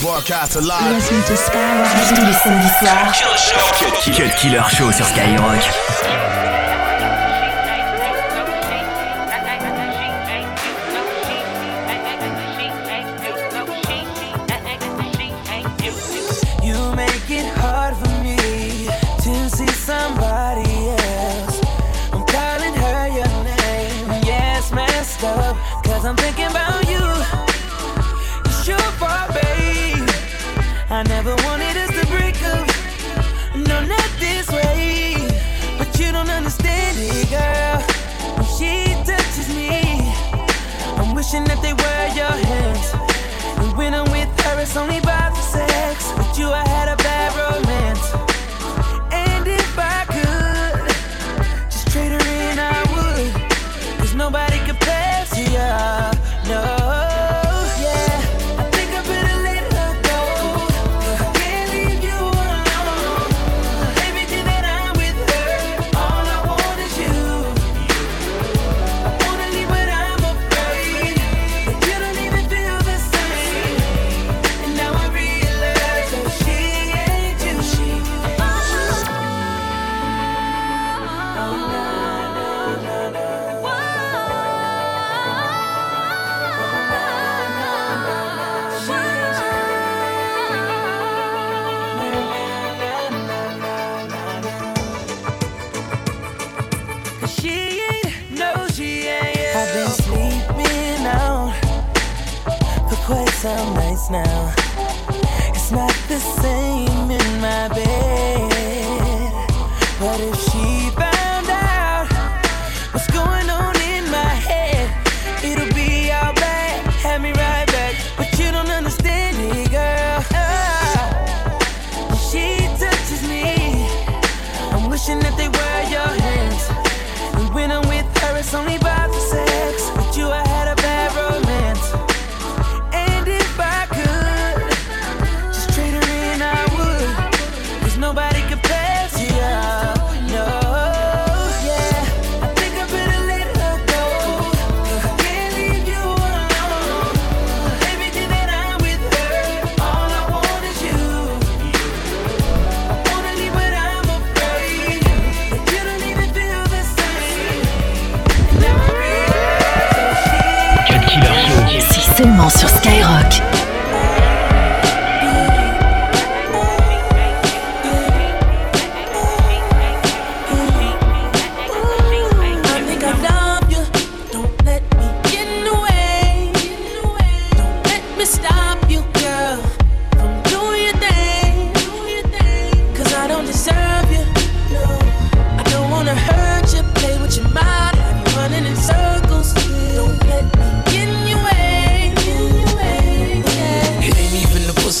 Broadcast alive. Listen to Skyrock. Tous les samedis soirs. Cut Killer Show sur Skyrock. It's only about now. sur Skype.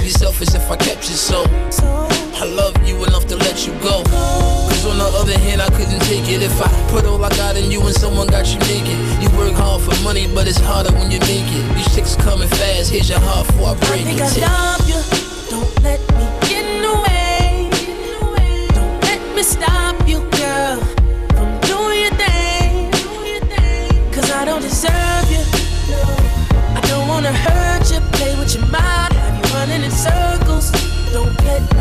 I'd be selfish if I kept you so. I love you enough to let you go. Cause on the other hand, I couldn't take it if I put all I got in you and someone got you naked. You work hard for money, but it's harder when you make it. These chicks coming fast, here's your heart before I break I think it. I love you. Don't let me get in the way. Don't let me stop you, girl, from doing your thing. Cause I don't deserve you I don't wanna hurt you, play with your mind, circles. Don't let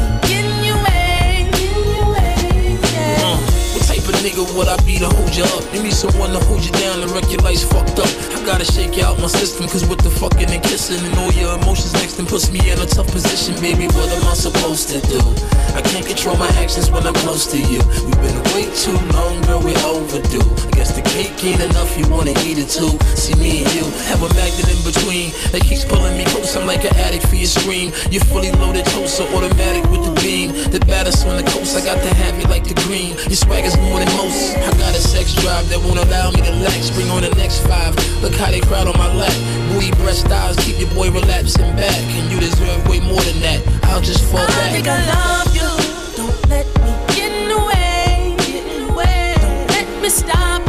nigga would I be to hold you up? You need someone to hold you down and wreck your life's fucked up. I gotta shake out my system, cause with the fucking and kissing and all your emotions next and puts me in a tough position, baby. What am I supposed to do? I can't control my actions when I'm close to you. We've been way too long, girl, we overdue. I guess the cake ain't enough, you wanna eat it too. See me and you have a magnet in between that keeps pulling me close. I'm like an addict for your scream. You're fully loaded, toast, so automatic with the beam. The baddest on the coast, I got to have you like the green. Your swagger's more than most loose. I got a sex drive that won't allow me to lax. Bring on the next five. Look how they crowd on my lap. Booty breast styles keep your boy relapsing back. And you deserve way more than that. I'll just fall I back. I think I love you. Don't let me get in the way. Get in the way. Don't let me stop.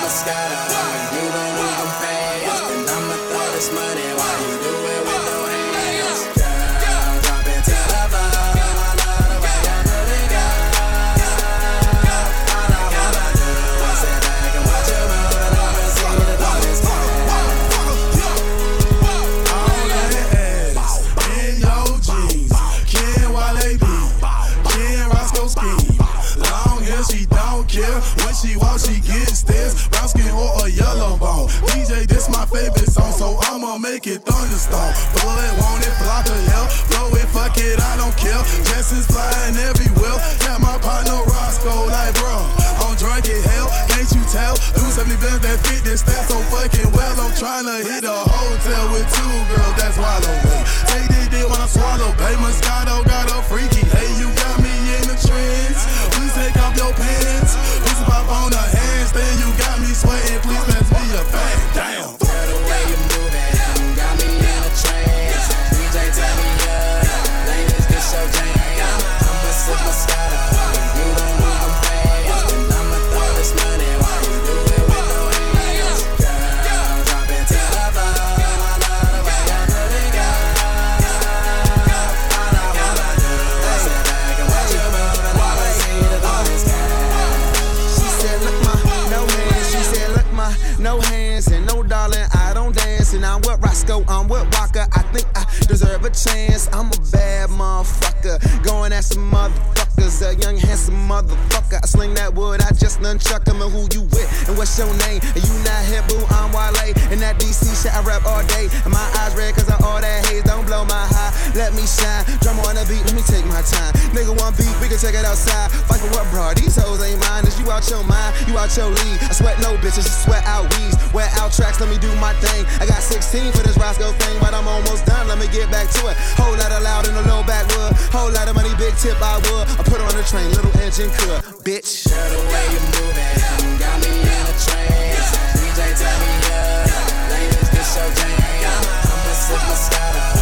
the sky. Motherfuckers. A young handsome motherfucker. I sling that wood. I just nunchuck him. And who you with? And what's your name? And you not hip, boo. I'm Wale. And that DC shit I rap all day. And my eyes red cause of all that haze. Don't blow my high. Let me shine. Drum on the beat. Let me take my time. Nigga want beat. We can check it outside. Fight what, bro? These hoes ain't mine. Is you out your mind? You out your league. I sweat no bitches. I sweat out weeds. Wear out tracks. Let me do my thing. I got 16 for this Roscoe thing. But I'm almost done. Let me get back to it. Whole lot of loud in the low backwood. Whole lot of money. Big tip I would. I put on the train. Little engine could. Bitch. Girl, the way you move it, got me in a. DJ, me up. Ladies, this your jam. I'ma sip my scotto.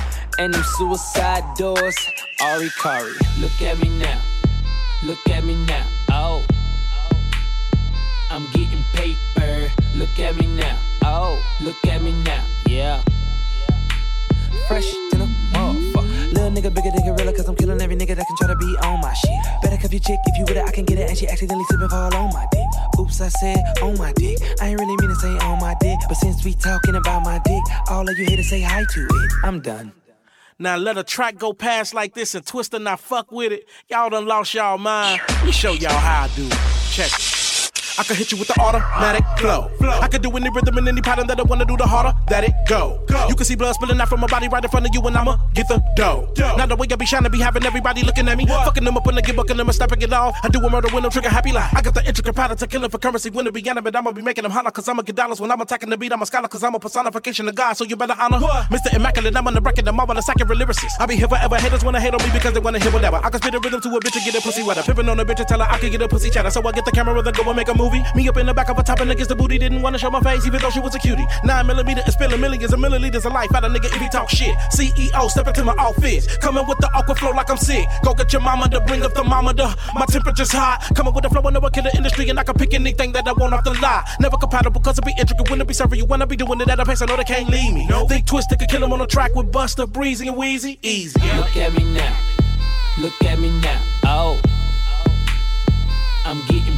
And them suicide doors, Ari Kari. Look at me now, look at me now, oh. I'm getting paper. Look at me now. Oh, look at me now. Yeah. Fresh than a motherfucker. Little nigga bigger than gorilla, cause I'm killing every nigga that can try to be on my shit. Better cuff your chick if you with it, I can get it. And she accidentally slipping fall on my dick. Oops, I said on my dick. I ain't really mean to say on my dick. But since we talking about my dick, all of you here to say hi to it. I'm done. Now let a track go past like this and twist and not fuck with it. Y'all done lost y'all mind. Let me show y'all how I do. Check it. I could hit you with the automatic flow. I could do any rhythm and any pattern that I wanna do, the harder that it go. You can see blood spilling out from my body right in front of you, and I'ma get the dough. Now the way I be shining, be having everybody looking at me. Fucking them up when they get bucking them and stepping it all. I do a murder when I'm trigger happy like. I got the intricate pattern to killing for currency when it be but I'ma be making them holler cause I'ma get dollars when I'm attacking the beat. I'm a scholar cause I'm a personification of God, so you better honor. Mr. Immaculate, I'm on the record, the marvelous accurate lyricist. I be here forever. Haters wanna hate on me because they wanna hear whatever. I can spit a rhythm to a bitch and get a pussy wetter. Pippin' on a bitch and tell her I can get a pussy chatter. So I get the camera, then go and make a movie. Me up in the back of a top and against the booty. Didn't wanna show my face even though she was a cutie. Nine millimeter and spilling millions of milliliters of life out of nigga if he talk shit. CEO, step to my office. Coming with the aqua flow like I'm sick. Go get your mama to bring a thermometer. My temperature's hot. Coming with the flow, I kill the industry and I can pick anything that I want off the lot. Never compatible cause it be intricate when it be serving you. When I be doing it at a pace, I know they can't leave me. No. Think twisted could kill him on the track with Busta, Breezy, and Weezy. Easy. Look at me now. Look at me now. Oh. I'm getting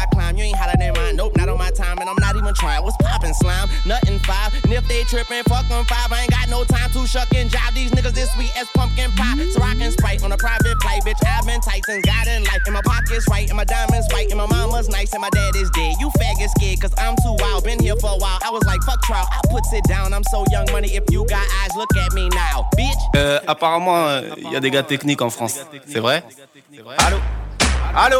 I climb, you ain't hotter than mine. Nope, not on my time, and I'm not even trying. What's poppin' slime? Nothing five. And if they trippin', fuck them five. I ain't got no time to shuck and jive. These niggas this sweet as pumpkin pie. So I can sprite on a private flight, bitch. I've been tight since God in life. And my pockets right, and my diamonds white, and my mama's nice, and my dad is dead. You faggot scared, cause I'm too wild. Been here for a while. I was like, fuck trial. I puts it down. I'm so young money. If you got eyes, look at me now, bitch. Euh, apparemment, il y a des gars techniques en France. C'est vrai Allô Allô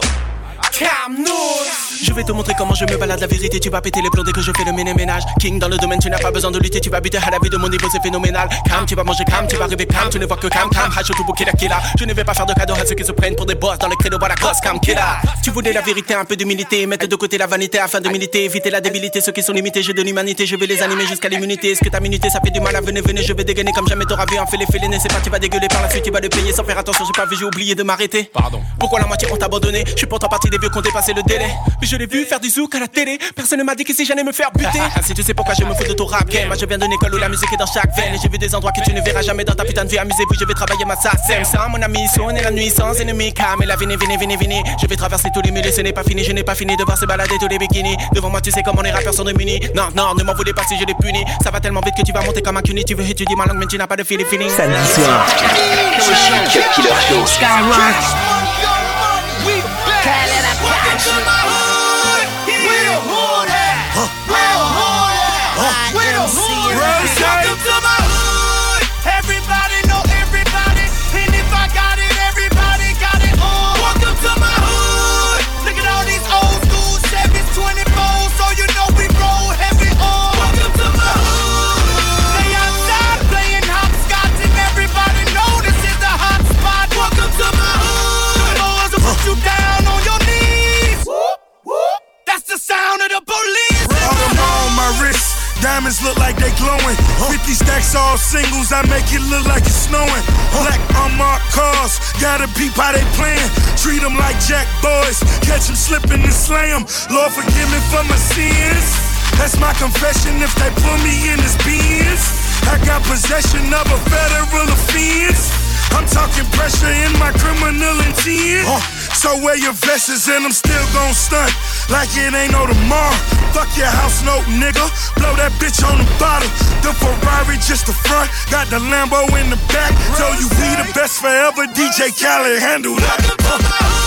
Je vais te montrer comment je me balade la vérité. Tu vas péter les plombs dès que je fais le ménage. King dans le domaine, tu n'as pas besoin de lutter. Tu vas buter à la vie de mon niveau, c'est phénoménal. Cam, tu vas manger cam, tu vas rêver cam. Tu ne vois que cam, cam. Hacho tout bouquet killa. Je ne vais pas faire de cadeaux à ceux qui se prennent pour des boss dans le credo, voilà, gosse, cam, killa. Tu voulais la vérité, un peu d'humilité. Mettre de côté la vanité afin de militer. Éviter la débilité, ceux qui sont limités. J'ai de l'humanité, je vais les animer jusqu'à l'immunité. Est-ce que ta minute, ça fait du mal à venir, venez, je vais dégainer comme jamais t'auras vu. En fait les félés, c'est pas, tu vas dégueuler par la suite, tu vas le payer sans faire attention. J'ai pas vu, j'ai oublié de m'arrêter. Pardon. Pourquoi la moitié ont abandonné? Je suis pourtant partie des vieux qui ont dépassé le délai. Mais je l'ai vu faire du zouk à la télé. Personne ne m'a dit qu'ici j'allais me faire buter. si tu sais pourquoi je me fous de ton rap game, moi je viens d'une école où la musique est dans chaque veine. Et j'ai vu des endroits que tu ne verras jamais dans ta putain de vie. Amusez-vous, je vais travailler ma sassem. Sans mon ami, sonner la nuit sans ennemi. Calme et la venez, venez, venez, venez. Je vais traverser tous les milieux, ce n'est pas fini. Je n'ai pas fini de voir se balader tous les bikinis. Devant moi, tu sais comment les rappeurs sont démunis. Non, non, ne m'en voulez pas si je les punis. Ça va tellement vite que tu vas monter comme un cuny. Tu veux étudier ma langue, mais tu n'as pas de feeling feeling. Samedi soir. Killer Show. Welcome 50 stacks all singles, I make it look like it's snowing. Black unmarked cars, gotta peep how they playing. Treat them like jack boys, catch them slipping and slay. Lord, forgive me for my sins. That's my confession if they put me in this beans. I got possession of a federal offense. I'm talking pressure in my criminal intent. So wear your vests and I'm still gon' stunt like it ain't no tomorrow. Fuck your house note, nigga. Blow that bitch on the bottle. The Ferrari just the front, got the Lambo in the back. Tell you we the best forever. DJ Khaled handle that.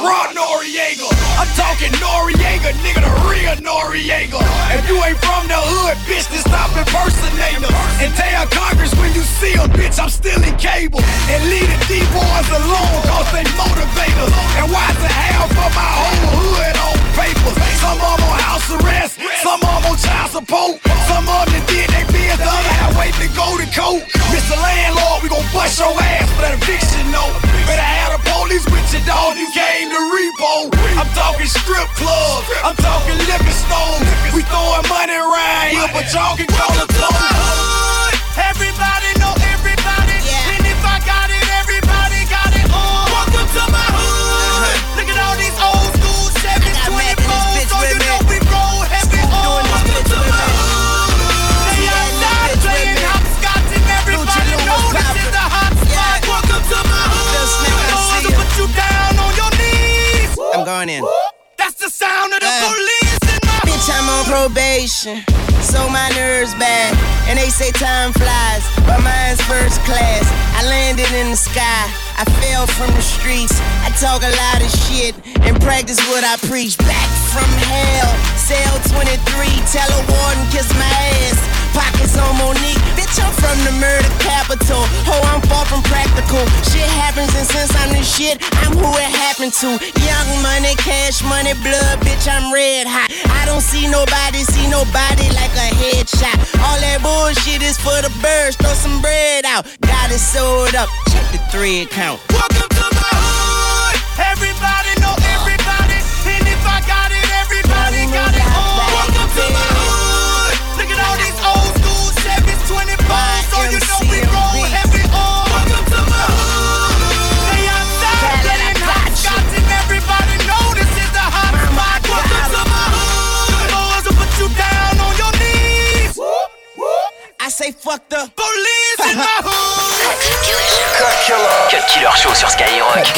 Raw Noriega. I'm talking Noriega, nigga, the real Noriega. If you ain't from the hood, bitch, then stop impersonating us. And tell Congress when you see them, bitch, I'm still in cable. And leave the D-boys alone, cause they motivate strip clubs. I'm talking liquor. We throwing money around here, but y'all can call it. Everybody know everybody. And if I got it, everybody got it. Uh, welcome to my hood. Look at all these old school 7s, 24s. So you know we roll heavy. Welcome to my hood. They playing hopscotch and everybody know this is the hot spot. Welcome to my hood. Lord, to put you down on your knees. I'm going in. Bitch, I'm on probation, so my nerves bad. And they say time flies, but mine's first class. I landed in the sky, I fell from the streets. I talk a lot of shit and practice what I preach. Back from hell, cell 23, tell a warden kiss my ass. Pockets on Monique, bitch, I'm from the murder capital. Ho, I'm far from practical. Shit happens, and since I'm the shit, I'm who it happened to. Young money, cash money, blood, bitch, I'm red hot. I don't see nobody, see nobody like a headshot. All that bullshit is for the birds, throw some bread out. Got it sold up, check the thread count. Welcome to my hood. Everybody everybody.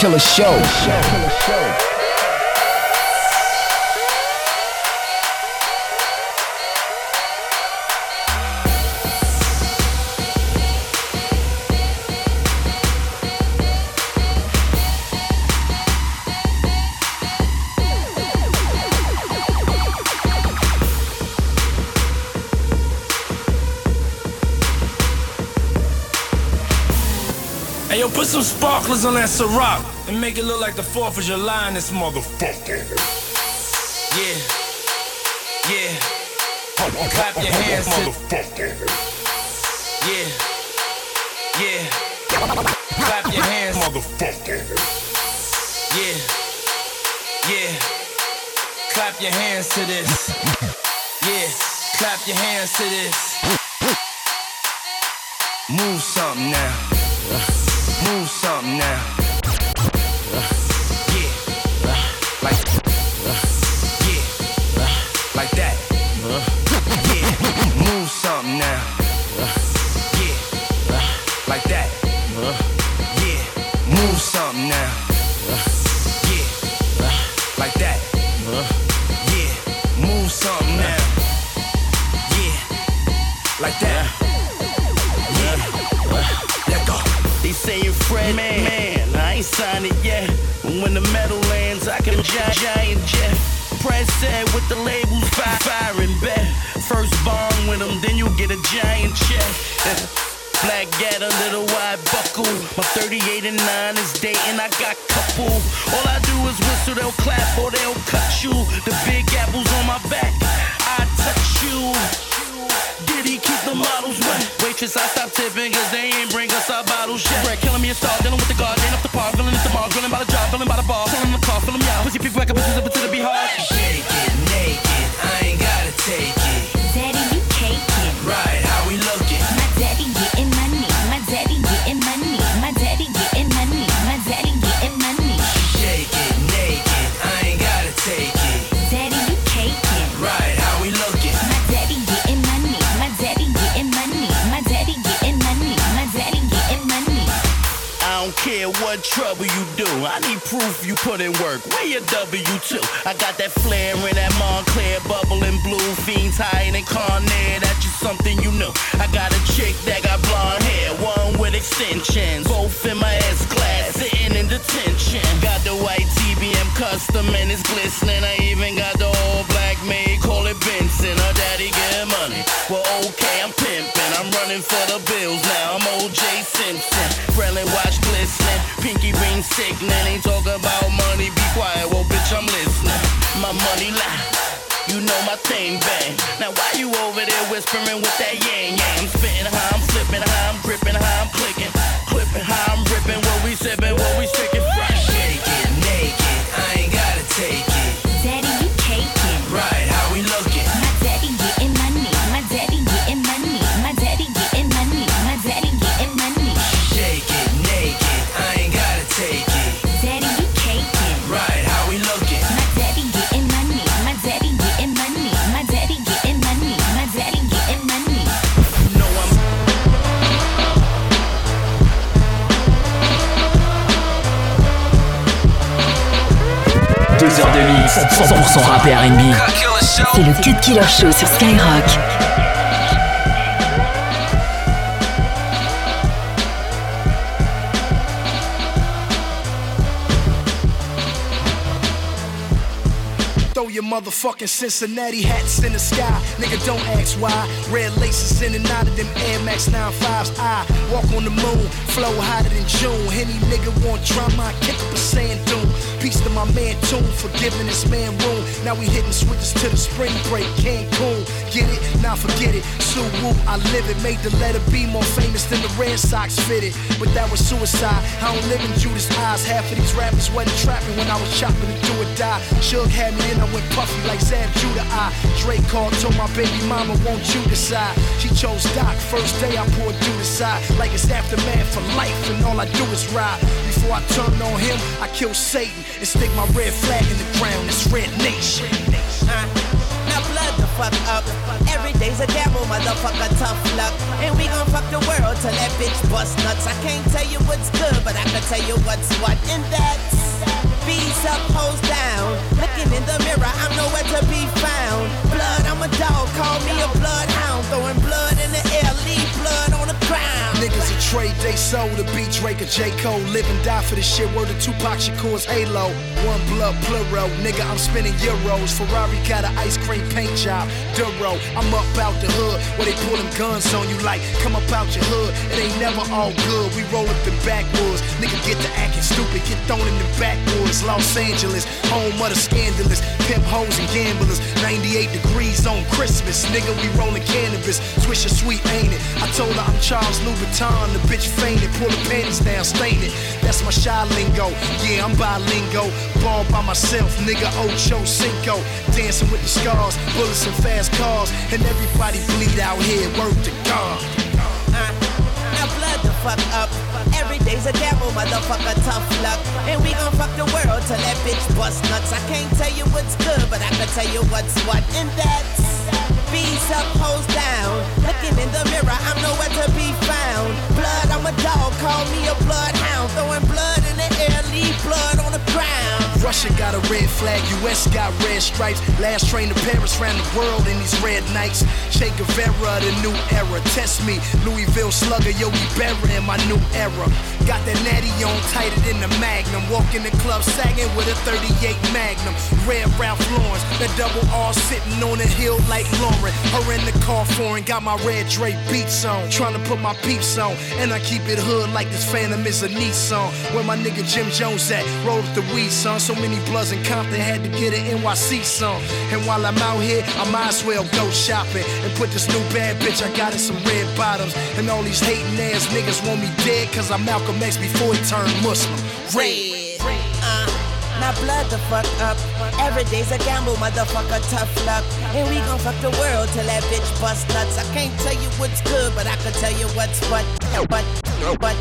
Skyrock. Killer Show. Yo, put some sparklers on that Ciroc and make it look like the 4th of July in this motherfucker. Yeah. Yeah. Clap your hands, motherfucker. Yeah. Yeah. Clap your hands, motherfucker. Yeah. Yeah. Clap your hands to this. Yeah. Clap your hands to this. Move something now. Move something now. Waitress, I stopped tipping cause they ain't bring us our bottles yet. Bread killing me a star, dealing with the guard, I need proof you put in work. Where your W2? I got that flare in that Montclair bubbling blue. Fiends higher than Carnair. That's just something you know. I got a chick that got blonde hair, one with extensions. Both in my S class, sitting in detention. Got the white TBM custom and it's glistening. I even got the all black maid, call it Benson. Her dad money. Well, okay, I'm pimping. I'm running for the bills sickening. Ain't talking about money. Be quiet. Well, bitch, I'm listening. My money lie. You know my thing bang. Now why you over there whispering with that yang yang? I'm spitting how 100% rap et R&B. C'est le Cut Killer Show sur Skyrock. Motherfucking Cincinnati hats in the sky. Nigga, don't ask why. Red laces in and out of them Air Max 95s. I walk on the moon, flow hotter than June. Any nigga want drama, I kick up a sand dune. Peace to my man Tune for giving this man room. Now we hitting switches to the spring break. Cancun, get it? Now forget it. Sue Woo, I live it. Made the letter B more famous than the Red Sox fitted. But that was suicide. I don't live in Judas' eyes. Half of these rappers wasn't trapping when I was chopping to do or die. Suge had me in, I went puffy like Zab Judah. I Drake called, told my baby mama, won't you decide? She chose Doc. First day I poured through the side. Like it's aftermath for life, and all I do is ride. Before I turn on him, I kill Satan and stick my red flag in the ground. It's Red Nation. Now blood the fuck up. Every day's a gamble, motherfucker, tough luck. And we gon' fuck the world till that bitch bust nuts. I can't tell you what's good, but I can tell you what's what. And that's B's up, hoes down. Looking in the mirror, I'm nowhere to be found. Blood, I'm a dog, call me a bloodhound. Throwing blood in the air, leave blood on the ground. Niggas a trade they sold to beat Drake or J. Cole. Live and die for this shit. Word to Tupac Shakur's Halo. One blood plural. Nigga, I'm spending euros. Ferrari got an ice cream paint job. Duro. I'm up out the hood where they pull them guns on you like, come up out your hood. It ain't never all good. We roll up in backwoods. Nigga, get to acting stupid. Get thrown in the backwoods. Los Angeles, home of the scandalous. Pimp hoes and gamblers. 98 degrees on Christmas. Nigga, we rolling cannabis. Swisher sweet, ain't it? I told her I'm Charles Louboutin. The bitch fainted. Pull the panties down, stain it. That's my shy lingo. Yeah, I'm bilingo. Ball by myself, nigga. Ocho Cinco. Dancing with the scars. Bullets and fast cars. And everybody bleed out here. Word to God. Uh, blood the fuck up. Every day's a gamble, motherfucker, tough luck. And we gon' fuck the world till that bitch bust nuts. I can't tell you what's good, but I can tell you what's what. And that's B's up, hoes down. Looking in the mirror, I'm nowhere to be found. Blood, I'm a dog, call me a bloodhound. Throwing blood in the air, leave blood on the ground. Russia got a red flag, US got red stripes. Last train to Paris ran the world in these red nights. Che Guevara, the new era. Test me, Louisville slugger, Yogi Berra in my new era. Got that natty on tighter than the Magnum. Walk in the club sagging with a 38 Magnum. Red Ralph Lawrence, that double R sitting on a hill like Lauryn. Her in the car foreign, got my red Dre beats on. Trying to put my peeps on, and I keep it hood like this Phantom is a Nissan. Where my nigga Jim Jones at? Roll up the weed, son. So many bloods in Compton had to get an NYC song. And while I'm out here, I might as well go shopping and put this new bad bitch I got in some red bottoms. And all these hating ass niggas want me dead, cause I'm Malcolm X before he turned Muslim. Red. Uh, now blood the fuck up. Every day's a gamble, motherfucker, tough luck. And we gon' fuck the world till that bitch bust nuts. I can't tell you what's good, but I can tell you what's what. But, but,